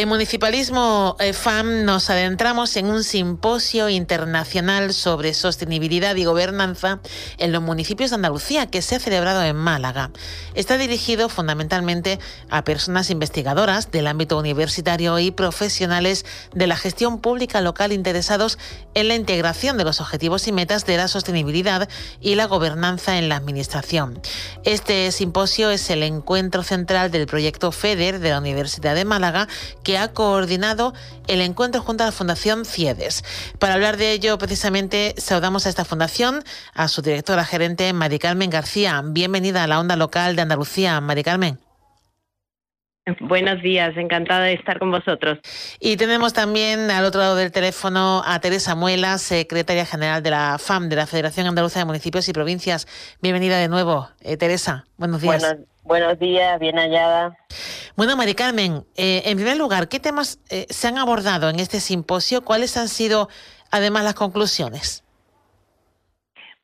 En Municipalismo eh, FAM nos adentramos en un simposio internacional sobre sostenibilidad y gobernanza en los municipios de Andalucía que se ha celebrado en Málaga. Está dirigido fundamentalmente a personas investigadoras del ámbito universitario y profesionales de la gestión pública local interesados en la integración de los objetivos y metas de la sostenibilidad y la gobernanza en la Administración. Este simposio es el encuentro central del proyecto FEDER de la Universidad de Málaga que ha coordinado el encuentro junto a la Fundación CIEDES. Para hablar de ello, precisamente, saludamos a esta fundación, a su directora gerente, Mari Carmen García. Bienvenida a la onda local de Andalucía, Mari Carmen. Buenos días, encantada de estar con vosotros. Y tenemos también al otro lado del teléfono a Teresa Muela, secretaria general de la FAM, de la Federación Andaluza de Municipios y Provincias. Bienvenida de nuevo, eh, Teresa. Buenos días. buenos días, bien hallada. Bueno, Mari Carmen, eh, en primer lugar, ¿qué temas eh, se han abordado en este simposio? ¿Cuáles han sido además las conclusiones?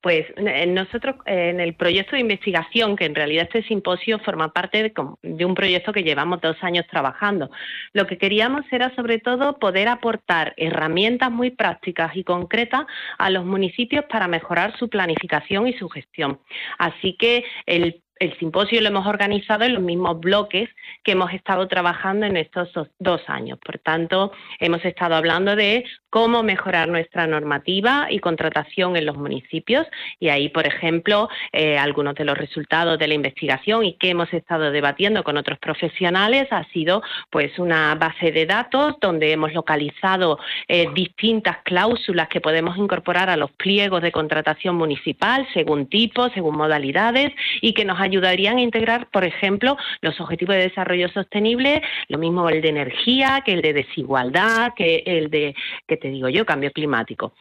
Pues nosotros en el proyecto de investigación, que en realidad este simposio forma parte de, un proyecto que llevamos dos años trabajando, lo que queríamos era sobre todo poder aportar herramientas muy prácticas y concretas a los municipios para mejorar su planificación y su gestión. Así que el el simposio lo hemos organizado en los mismos bloques que hemos estado trabajando en estos dos años. Por tanto, hemos estado hablando de cómo mejorar nuestra normativa y contratación en los municipios. Y ahí, por ejemplo, eh, algunos de los resultados de la investigación y que hemos estado debatiendo con otros profesionales ha sido pues una base de datos donde hemos localizado eh, distintas cláusulas que podemos incorporar a los pliegos de contratación municipal según tipos, según modalidades y que nos ayudarían a integrar, por ejemplo, los objetivos de desarrollo sostenible, lo mismo el de energía, que el de desigualdad, que el de, que te digo yo, cambio climático.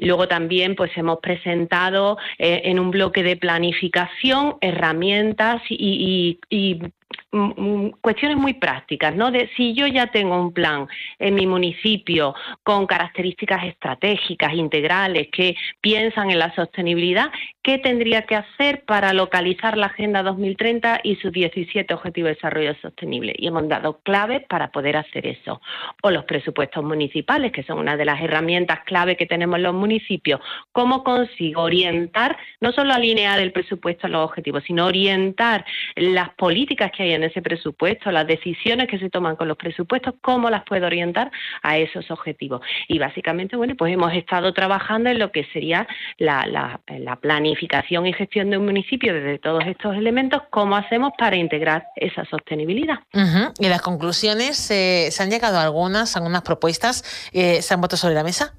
Luego también pues hemos presentado eh, en un bloque de planificación herramientas y, cuestiones muy prácticas, ¿no? De si yo ya tengo un plan en mi municipio con características estratégicas, integrales, que piensan en la sostenibilidad, ¿qué tendría que hacer para localizar la Agenda 2030 y sus 17 Objetivos de Desarrollo Sostenible? Y hemos dado claves para poder hacer eso. O los presupuestos municipales, que son una de las herramientas clave que tenemos en los municipios. ¿Cómo consigo orientar, no solo alinear el presupuesto a los objetivos, sino orientar las políticas que hay en ese presupuesto, las decisiones que se toman con los presupuestos, cómo las puedo orientar a esos objetivos? Y básicamente, bueno, pues hemos estado trabajando en lo que sería la, planificación y gestión de un municipio desde todos estos elementos, cómo hacemos para integrar esa sostenibilidad. ¿Y las conclusiones, eh, se han llegado a algunas, algunas propuestas, eh, se han puesto sobre la mesa?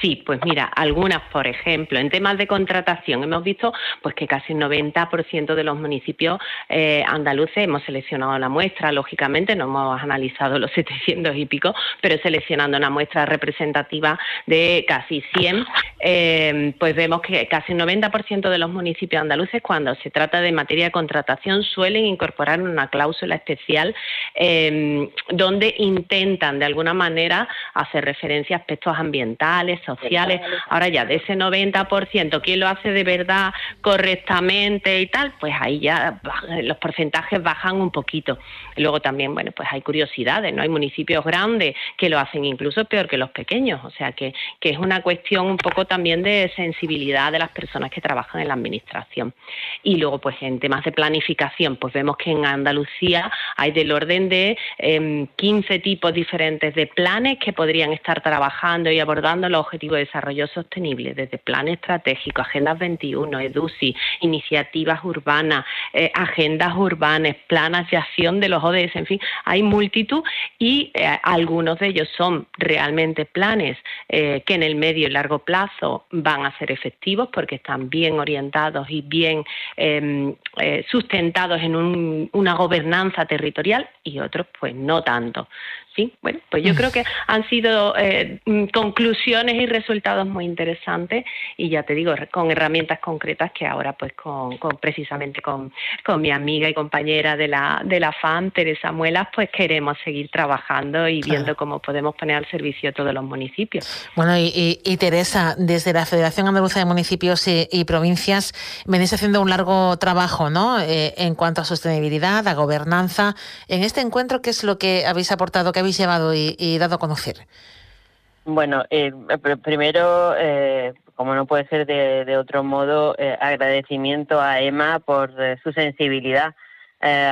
Sí, pues mira, algunas, por ejemplo, en temas de contratación hemos visto pues que casi el 90% de los municipios eh, andaluces hemos seleccionado la muestra, lógicamente no hemos analizado los 700 y pico, pero seleccionando una muestra representativa de casi 100, eh, pues vemos que casi el 90% de los municipios andaluces cuando se trata de materia de contratación suelen incorporar una cláusula especial eh, donde intentan de alguna manera hacer referencia a aspectos ambientales, sociales. Ahora ya de ese 90%, ¿quién lo hace de verdad correctamente y tal? Pues ahí ya los porcentajes bajan un poquito. Luego también, bueno, pues hay curiosidades, ¿no? Hay municipios grandes que lo hacen incluso peor que los pequeños, o sea que, que es una cuestión un poco también de sensibilidad de las personas que trabajan en la administración. Y luego, pues en temas de planificación, pues vemos que en Andalucía hay del orden de 15 em, tipos diferentes de planes que podrían estar trabajando y abordando los Objetivos de Desarrollo Sostenible, desde Plan Estratégico, Agendas 21, EDUCI, iniciativas urbanas, eh, agendas urbanas, planas de acción de los ODS, en fin, hay multitud y eh, algunos de ellos son realmente planes eh, que en el medio y largo plazo van a ser efectivos porque están bien orientados y bien em, sustentados en una gobernanza territorial y otros pues no tanto sí, bueno, pues yo creo que han sido eh, mm, conclusiones y resultados muy interesantes y ya te digo, con herramientas concretas que ahora pues con, precisamente con, mi amiga y compañera de la, de la FAM, Teresa Muelas, pues queremos seguir trabajando y viendo cómo podemos poner al servicio todos los municipios. Bueno, y, Teresa, desde la Federación Andaluza de Municipios y, Provincias venís haciendo un largo trabajo, ¿no? Eh, en cuanto a sostenibilidad, a gobernanza. En este encuentro, ¿qué es lo que habéis aportado? habéis llevado y, dado a conocer? Bueno, eh, primero, eh, como no puede ser de, otro modo, eh, agradecimiento a Emma por su sensibilidad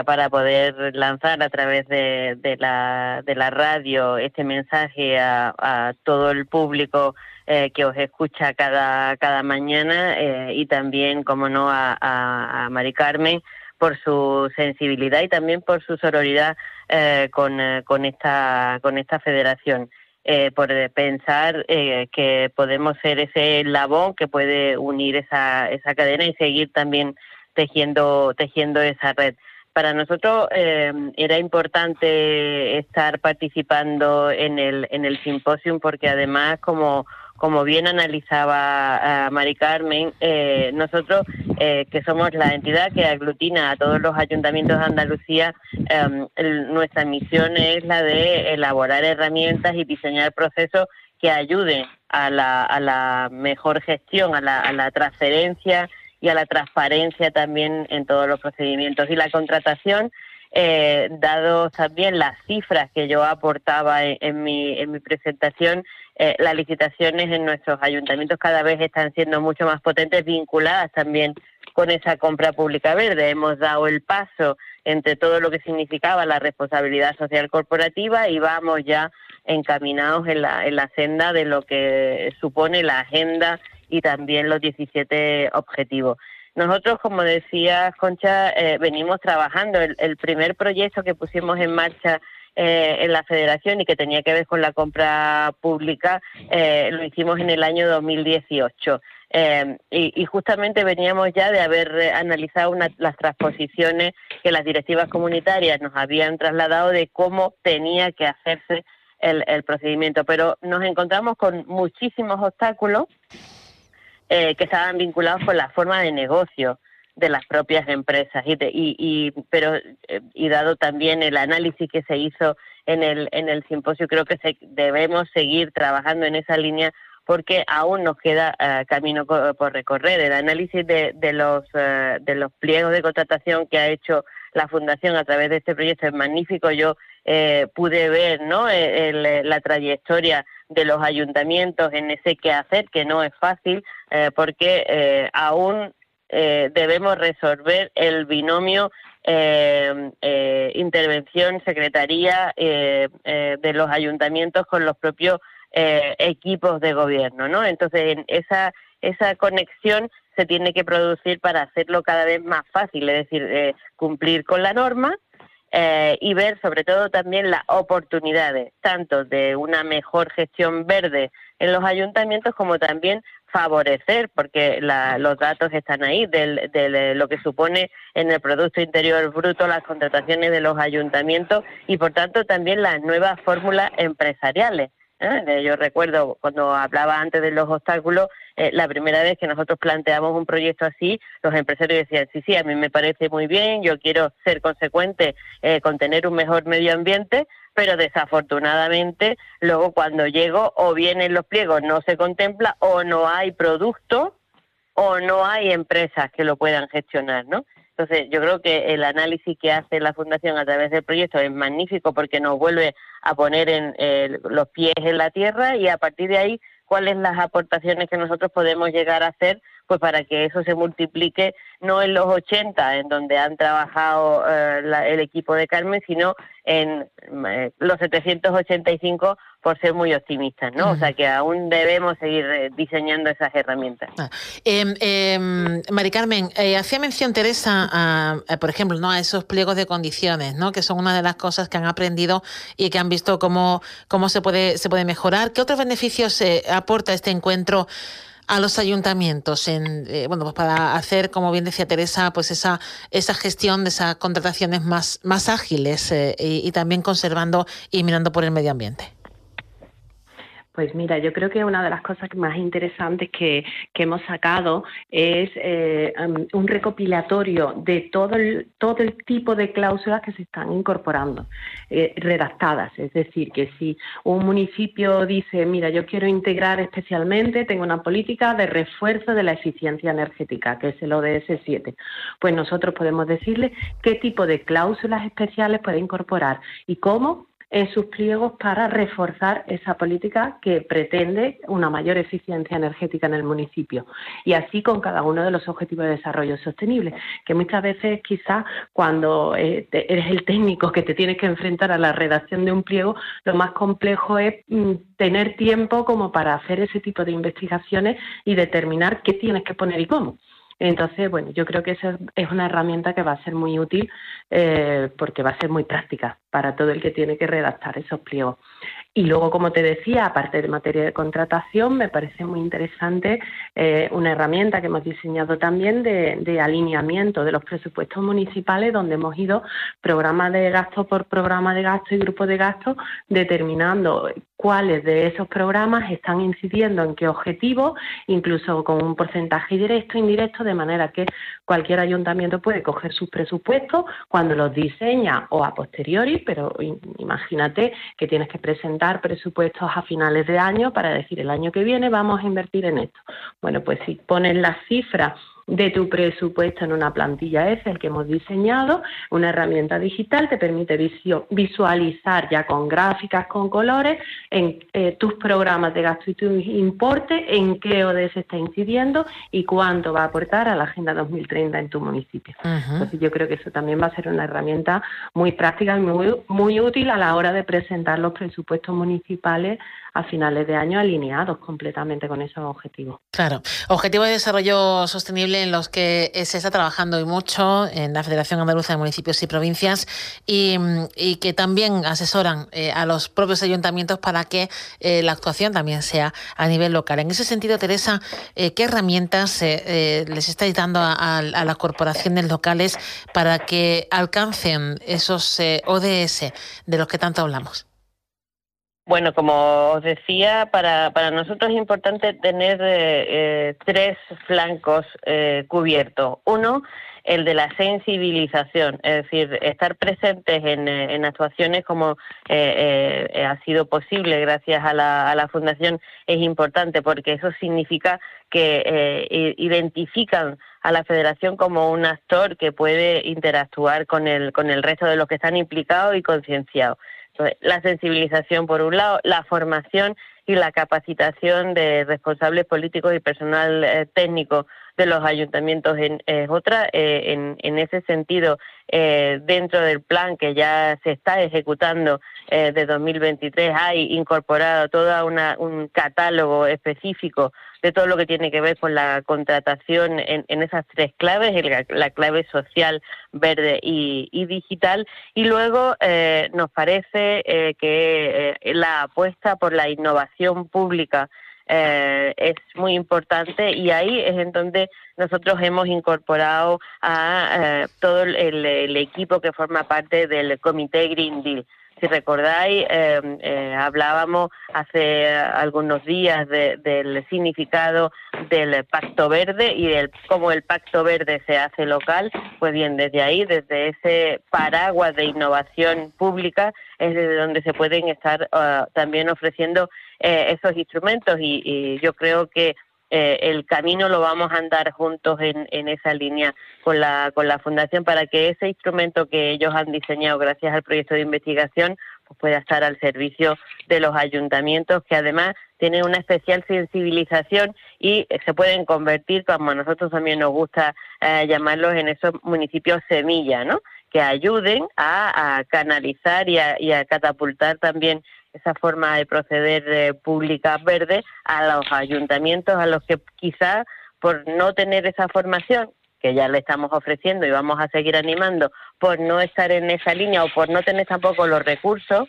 para poder lanzar a través de, la, de la radio este mensaje a, todo el público que os escucha cada, cada mañana y también, como no, a, a Mari Carmen por su sensibilidad y también por su sororidad eh, con, eh, con, esta, con esta federación. Eh, por pensar que podemos ser ese labón que puede unir esa, esa cadena y seguir también tejiendo, tejiendo esa red. Para nosotros era importante estar participando en el, en el simposium porque además como como bien analizaba uh, Mari Carmen, eh, nosotros, eh, que somos la entidad que aglutina a todos los ayuntamientos de Andalucía, em, nuestra misión es la de elaborar herramientas y diseñar procesos que ayuden a la, mejor gestión, a la, a la transferencia y a la transparencia también en todos los procedimientos. Y la contratación eh, dado también las cifras que yo aportaba en, mi, en mi presentación, eh, las licitaciones en nuestros ayuntamientos cada vez están siendo mucho más potentes, vinculadas también con esa compra pública verde. Hemos dado el paso entre todo lo que significaba la responsabilidad social corporativa y vamos ya encaminados en la, en la senda de lo que supone la agenda y también los 17 objetivos. Nosotros, como decía Concha, eh, venimos trabajando. El, primer proyecto que pusimos en marcha eh, en la federación y que tenía que ver con la compra pública eh, lo hicimos en el año 2018. Y, justamente veníamos ya de haber analizado las transposiciones que las directivas comunitarias nos habían trasladado de cómo tenía que hacerse el procedimiento. Pero nos encontramos con muchísimos obstáculos eh, que estaban vinculados con la forma de negocio de las propias empresas. Y, y, pero eh, y dado también el análisis que se hizo en el en el simposio creo que debemos seguir trabajando en esa línea porque aún nos queda eh, camino por recorrer. El análisis de, de los eh, de los pliegos de contratación que ha hecho la fundación a través de este proyecto es magnífico. Yo pude ver no la trayectoria de los ayuntamientos en ese quehacer que no es fácil porque aún eh, debemos resolver el binomio eh, eh, intervención secretaría de los ayuntamientos con los propios equipos de gobierno, ¿no? Entonces esa esa conexión se tiene que producir para hacerlo cada vez más fácil, es decir, cumplir con la norma y ver sobre todo también las oportunidades, tanto de una mejor gestión verde en los ayuntamientos como también favorecer, porque los datos están ahí, de eh, lo que supone en el Producto Interior Bruto las contrataciones de los ayuntamientos y, por tanto, también las nuevas fórmulas empresariales. ¿eh? Yo recuerdo cuando hablaba antes de los obstáculos, eh, la primera vez que nosotros planteamos un proyecto así, los empresarios decían, sí, sí, a mí me parece muy bien, yo quiero ser consecuente con tener un mejor medio ambiente, pero desafortunadamente luego cuando llego o vienen los pliegos no se contempla o no hay producto o no hay empresas que lo puedan gestionar, ¿no? Entonces, yo creo que el análisis que hace la Fundación a través del proyecto es magnífico porque nos vuelve a poner en, eh, los pies en la tierra y a partir de ahí, cuáles las aportaciones que nosotros podemos llegar a hacer pues para que eso se multiplique no en los 80, en donde han trabajado eh, el equipo de Carmen, sino en eh, los 785 por ser muy optimistas, ¿no? O sea que aún debemos seguir eh, diseñando esas herramientas. Ah. Em, em, Carmen, hacía mención Teresa, a, por ejemplo, ¿no? a esos pliegos de condiciones, ¿no? Que son una de las cosas que han aprendido y que han visto cómo, cómo se puede se puede mejorar. ¿Qué otros beneficios aporta este encuentro? A los ayuntamientos en eh, bueno pues para hacer como bien decía Teresa pues esa esa gestión de esas contrataciones más más ágiles eh, y también conservando y mirando por el medio ambiente pues mira, yo creo que una de las cosas más interesantes que, hemos sacado es eh, un recopilatorio de todo el, todo el tipo de cláusulas que se están incorporando, eh, redactadas. Es decir, que si un municipio dice, mira, yo quiero integrar especialmente, tengo una política de refuerzo de la eficiencia energética, que es el ODS 7, pues nosotros podemos decirle qué tipo de cláusulas especiales puede incorporar y cómo en sus pliegos para reforzar esa política que pretende una mayor eficiencia energética en el municipio. Y así con cada uno de los objetivos de desarrollo sostenible, que muchas veces quizás cuando eh, eres el técnico que te tienes que enfrentar a la redacción de un pliego, lo más complejo es mm, tener tiempo como para hacer ese tipo de investigaciones y determinar qué tienes que poner y cómo. Entonces, bueno, yo creo que esa es una herramienta que va a ser muy útil eh, porque va a ser muy práctica para todo el que tiene que redactar esos pliegos. Y luego, como te decía, aparte de materia de contratación, me parece muy interesante eh, una herramienta que hemos diseñado también de, alineamiento de los presupuestos municipales, donde hemos ido programa de gasto por programa de gasto y grupo de gasto, determinando cuáles de esos programas están incidiendo en qué objetivos, incluso con un porcentaje directo e indirecto, de manera que cualquier ayuntamiento puede coger sus presupuestos cuando los diseña o a posteriori, pero imagínate que tienes que presentar presupuestos a finales de año para decir el año que viene vamos a invertir en esto. Bueno, pues si pones las cifras de tu presupuesto en una plantilla Excel que hemos diseñado. Una herramienta digital te permite visualizar ya con gráficas, con colores, en eh, tus programas de gasto y tu importe, en qué ODS está incidiendo y cuánto va a aportar a la Agenda 2030 en tu municipio. Entonces yo creo que eso también va a ser una herramienta muy práctica y muy, muy útil a la hora de presentar los presupuestos municipales a finales de año alineados completamente con esos objetivos. Claro, objetivos de desarrollo sostenible en los que se está trabajando y mucho en la Federación Andaluza de Municipios y Provincias y, que también asesoran eh, a los propios ayuntamientos para que eh, la actuación también sea a nivel local. En ese sentido, Teresa, eh, ¿qué herramientas les estáis dando a, a, las corporaciones locales para que alcancen esos ODS de los que tanto hablamos? Bueno, como os decía, para, para nosotros es importante tener eh, eh, tres flancos eh, cubiertos. Uno, el de la sensibilización, es decir, estar presentes en, en actuaciones como ha sido posible gracias a la, a la Fundación es importante porque eso significa que identifican a la Federación como un actor que puede interactuar con el, con el resto de los que están implicados y concienciados la sensibilización por un lado, la formación y la capacitación de responsables políticos y personal eh, técnico de los ayuntamientos es otra. Eh, en, ese sentido, eh, dentro del plan que ya se está ejecutando de 2023, hay incorporado todo un catálogo específico de todo lo que tiene que ver con la contratación en, esas tres claves, la clave social, verde y, digital. Y luego eh, nos parece eh, que eh, la apuesta por la innovación pública es muy importante y ahí es en donde nosotros hemos incorporado a todo el, equipo que forma parte del Comité Green Deal. Si recordáis, em, eh, hablábamos hace algunos días del significado del Pacto Verde y de cómo el Pacto Verde se hace local. Pues bien, desde ahí, desde ese paraguas de innovación pública, es desde donde se pueden estar ah, también ofreciendo eh, esos instrumentos y yo creo que eh, el camino lo vamos a andar juntos en, en, esa línea con la, con la Fundación para que ese instrumento que ellos han diseñado gracias al proyecto de investigación pues pueda estar al servicio de los ayuntamientos que además tienen una especial sensibilización y se pueden convertir, como a nosotros también nos gusta eh, llamarlos, en esos municipios semilla, ¿no? que ayuden a, canalizar y a, y a catapultar también esa forma de proceder eh, pública verde a los ayuntamientos a los que quizá por no tener esa formación que ya le estamos ofreciendo y vamos a seguir animando por no estar en esa línea o por no tener tampoco los recursos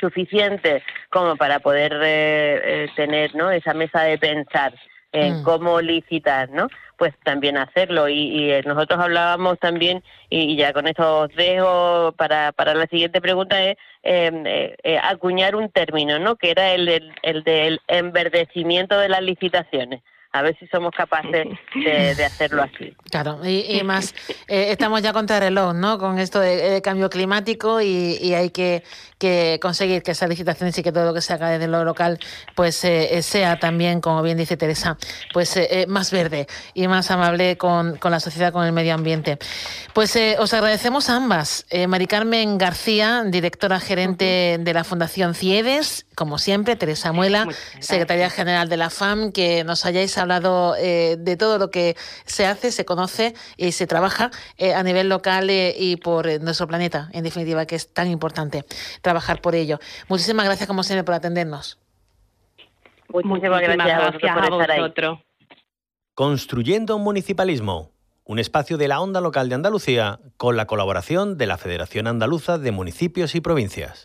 suficientes como para poder eh, eh, tener ¿no? esa mesa de pensar en mm. cómo licitar, ¿no? Pues también hacerlo. Y, eh, nosotros hablábamos también, y, ya con esto os dejo para, para la siguiente pregunta, es em, eh, eh, acuñar un término, ¿no? Que era el, el del enverdecimiento de las licitaciones a ver si somos capaces de, hacerlo así. Claro, y, más, eh, estamos ya contra el reloj, ¿no? Con esto de, cambio climático y, hay que, conseguir que esas licitaciones y que todo lo que se haga desde lo local pues eh, sea también, como bien dice Teresa, pues eh, más verde y más amable con, la sociedad, con el medio ambiente. Pues os agradecemos a ambas. Mari Carmen García, directora gerente de la Fundación CIEDES, como siempre, Teresa Muela, secretaria general de la FAM, que nos hayáis hablado eh, de todo lo que se hace, se conoce y se trabaja eh, a nivel local eh, y por nuestro planeta, en definitiva, que es tan importante trabajar por ello. Muchísimas gracias, como siempre, por atendernos. Muchísimas gracias, a vosotros Construyendo un municipalismo, un espacio de la onda local de Andalucía con la colaboración de la Federación Andaluza de Municipios y Provincias.